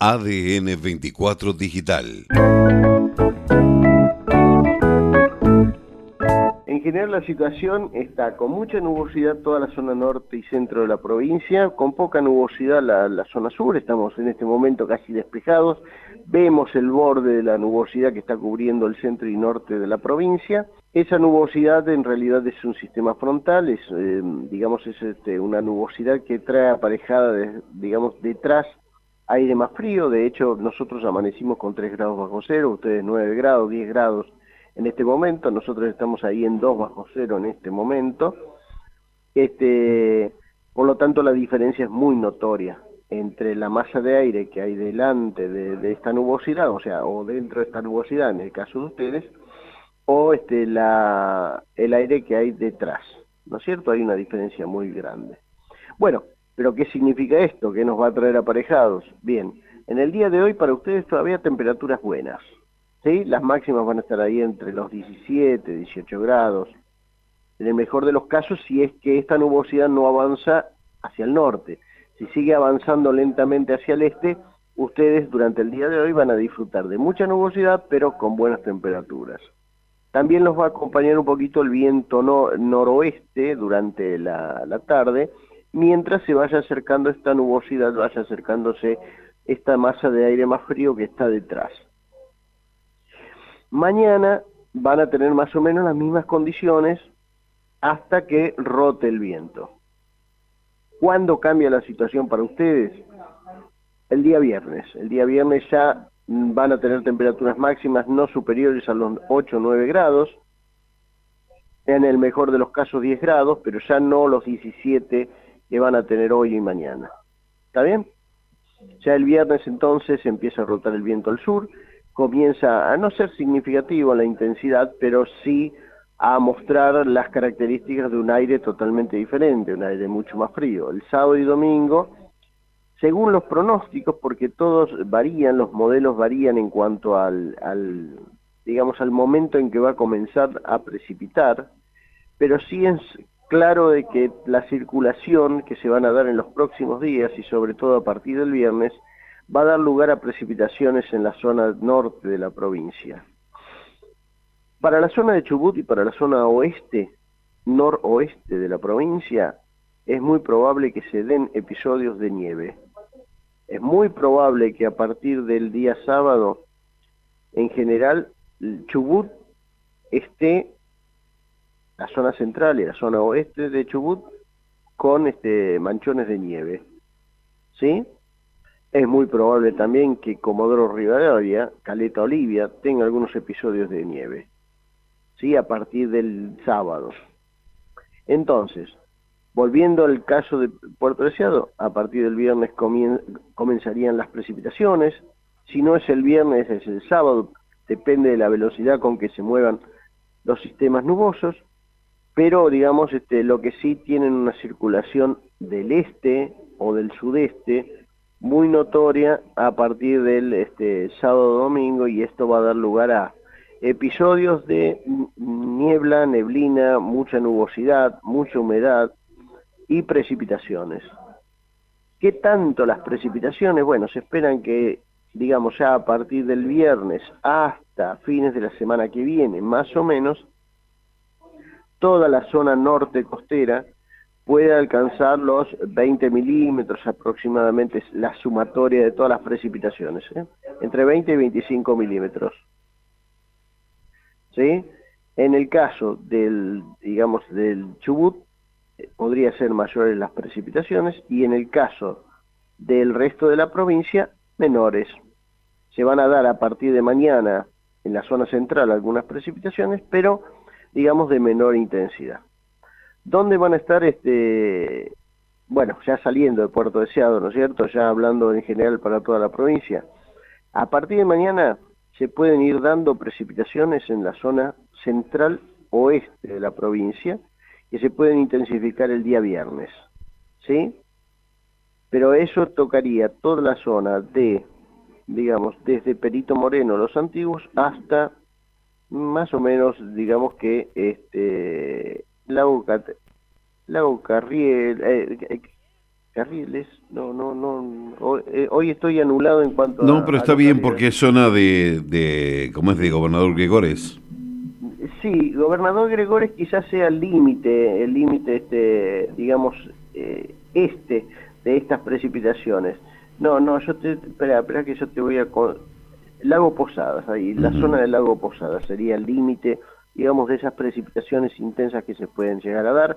ADN 24 Digital. En general la situación está con mucha nubosidad toda la zona norte y centro de la provincia, con poca nubosidad la, zona sur, estamos en este momento casi despejados, vemos el borde de la nubosidad que está cubriendo el centro y norte de la provincia, esa nubosidad en realidad es un sistema frontal, es eh, digamos es este, una nubosidad que trae aparejada de, digamos detrás aire más frío, de hecho nosotros amanecimos con 3 grados bajo cero, ustedes 9 grados, 10 grados en este momento, nosotros estamos ahí en 2 bajo cero en este momento, este, por lo tanto la diferencia es muy notoria entre la masa de aire que hay delante de, esta nubosidad, o sea, o dentro de esta nubosidad en el caso de ustedes, o este, la, el aire que hay detrás, ¿no es cierto? Hay una diferencia muy grande. Bueno, pero ¿qué significa esto? ¿Qué nos va a traer aparejados? Bien, en el día de hoy para ustedes todavía temperaturas buenas. ¿sí? Las máximas van a estar ahí entre los 17, 18 grados. En el mejor de los casos, si es que esta nubosidad no avanza hacia el norte. Si sigue avanzando lentamente hacia el este, ustedes durante el día de hoy van a disfrutar de mucha nubosidad, pero con buenas temperaturas. También los va a acompañar un poquito el viento noroeste durante la, la tarde, mientras se vaya acercando esta nubosidad, vaya acercándose esta masa de aire más frío que está detrás. Mañana van a tener más o menos las mismas condiciones hasta que rote el viento. ¿Cuándo cambia la situación para ustedes? El día viernes. El día viernes ya van a tener temperaturas máximas no superiores a los 8 o 9 grados, en el mejor de los casos 10 grados, pero ya no los 17 que van a tener hoy y mañana. ¿Está bien? Ya el viernes entonces empieza a rotar el viento al sur, comienza a no ser significativo la intensidad, pero sí a mostrar las características de un aire totalmente diferente, un aire mucho más frío. El sábado y domingo, según los pronósticos, porque todos varían, los modelos varían en cuanto al, al digamos, al momento en que va a comenzar a precipitar, pero sí es claro de que la circulación que se van a dar en los próximos días y sobre todo a partir del viernes va a dar lugar a precipitaciones en la zona norte de la provincia. Para la zona de Chubut y para la zona oeste, noroeste de la provincia, es muy probable que se den episodios de nieve. Es muy probable que a partir del día sábado, en general, Chubut esté la zona central y la zona oeste de Chubut con este manchones de nieve. ¿Sí? Es muy probable también que Comodoro Rivadavia, Caleta Olivia, tenga algunos episodios de nieve. ¿Sí? A partir del sábado. Entonces, volviendo al caso de Puerto Deseado, a partir del viernes comenzarían las precipitaciones. Si no es el viernes, es el sábado. Depende de la velocidad con que se muevan los sistemas nubosos pero digamos este, lo que sí tienen una circulación del este o del sudeste muy notoria a partir del este, sábado domingo y esto va a dar lugar a episodios de niebla, neblina, mucha nubosidad, mucha humedad y precipitaciones. ¿Qué tanto las precipitaciones? Bueno, se esperan que, digamos, ya a partir del viernes hasta fines de la semana que viene, más o menos, toda la zona norte costera puede alcanzar los 20 milímetros aproximadamente, la sumatoria de todas las precipitaciones, ¿eh? entre 20 y 25 milímetros. ¿Sí? En el caso del, digamos, del Chubut, eh, podría ser mayores las precipitaciones, y en el caso del resto de la provincia, menores. Se van a dar a partir de mañana en la zona central algunas precipitaciones, pero digamos, de menor intensidad. ¿Dónde van a estar, este, bueno, ya saliendo de Puerto Deseado, ¿no es cierto? Ya hablando en general para toda la provincia. A partir de mañana se pueden ir dando precipitaciones en la zona central oeste de la provincia que se pueden intensificar el día viernes, ¿sí? Pero eso tocaría toda la zona de, digamos, desde Perito Moreno, los antiguos, hasta más o menos, digamos que este Lago, Lago Carriel, eh, eh, Carriles, no, no, no, hoy, eh, hoy estoy anulado en cuanto No, pero está bien porque es zona de, de, ¿cómo es de Gobernador Gregores? Sí, Gobernador Gregores quizás sea el límite, el límite, este, digamos, eh, este de estas precipitaciones. No, no, yo te, espera, espera que yo te voy a... Lago Posadas, ahí, la zona del Lago Posadas sería el límite, digamos, de esas precipitaciones intensas que se pueden llegar a dar,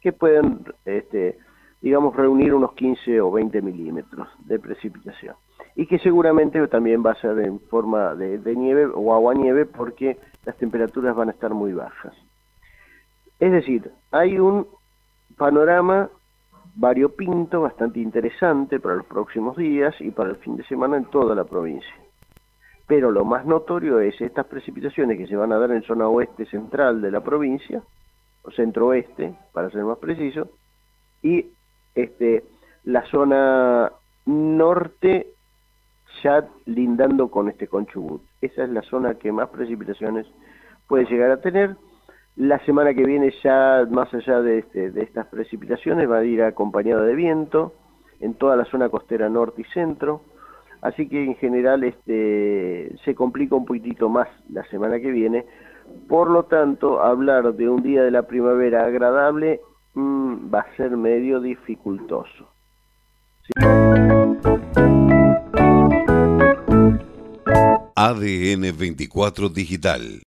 que pueden, este, digamos, reunir unos 15 o 20 milímetros de precipitación. Y que seguramente también va a ser en forma de, nieve o agua nieve porque las temperaturas van a estar muy bajas. Es decir, hay un panorama variopinto bastante interesante para los próximos días y para el fin de semana en toda la provincia. Pero lo más notorio es estas precipitaciones que se van a dar en zona oeste central de la provincia, o centro-oeste, para ser más preciso, y este, la zona norte ya lindando con este Conchubut. Esa es la zona que más precipitaciones puede llegar a tener. La semana que viene ya, más allá de, este, de estas precipitaciones, va a ir acompañada de viento en toda la zona costera norte y centro. Así que en general este, se complica un poquitito más la semana que viene. Por lo tanto, hablar de un día de la primavera agradable Mm, va a ser medio dificultoso. ADN 24 Digital